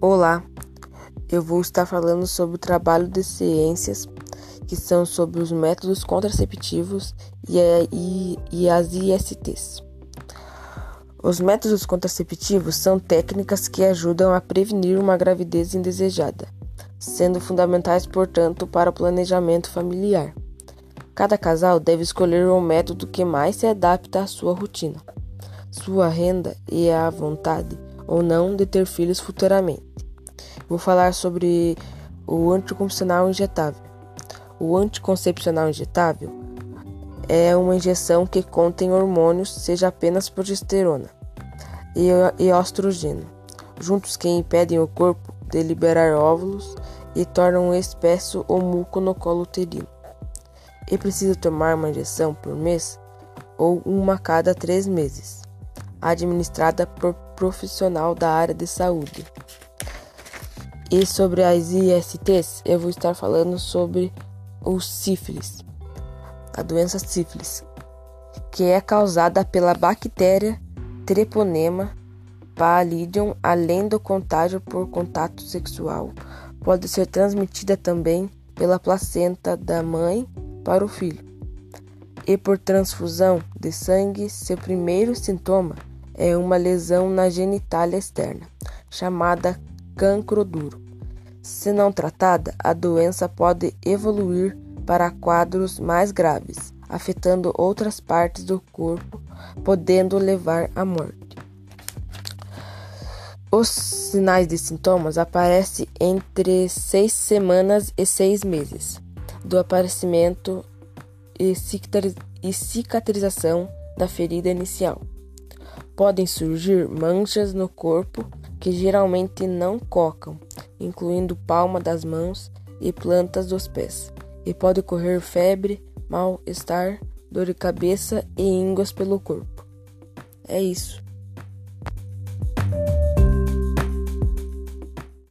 Olá, eu vou estar falando sobre o trabalho de ciências, que são sobre os métodos contraceptivos e, e, e as ISTs. Os métodos contraceptivos são técnicas que ajudam a prevenir uma gravidez indesejada, sendo fundamentais, portanto, para o planejamento familiar. Cada casal deve escolher o método que mais se adapta à sua rotina, sua renda e à vontade ou não de ter filhos futuramente. Vou falar sobre o anticoncepcional injetável. O anticoncepcional injetável é uma injeção que contém hormônios, seja apenas progesterona e, e ostrogênio, juntos que impedem o corpo de liberar óvulos e tornam espesso o muco no colo uterino. É preciso tomar uma injeção por mês ou uma cada três meses administrada por profissional da área de saúde. E sobre as ISTs, eu vou estar falando sobre o sífilis, a doença sífilis, que é causada pela bactéria Treponema pallidum, além do contágio por contato sexual, pode ser transmitida também pela placenta da mãe para o filho. E por transfusão de sangue, seu primeiro sintoma é uma lesão na genitália externa, chamada cancro duro. Se não tratada, a doença pode evoluir para quadros mais graves, afetando outras partes do corpo, podendo levar à morte. Os sinais e sintomas aparecem entre seis semanas e seis meses do aparecimento e cicatrização da ferida inicial podem surgir manchas no corpo que geralmente não cocam, incluindo palma das mãos e plantas dos pés, e pode ocorrer febre, mal-estar, dor de cabeça e ínguas pelo corpo. É isso.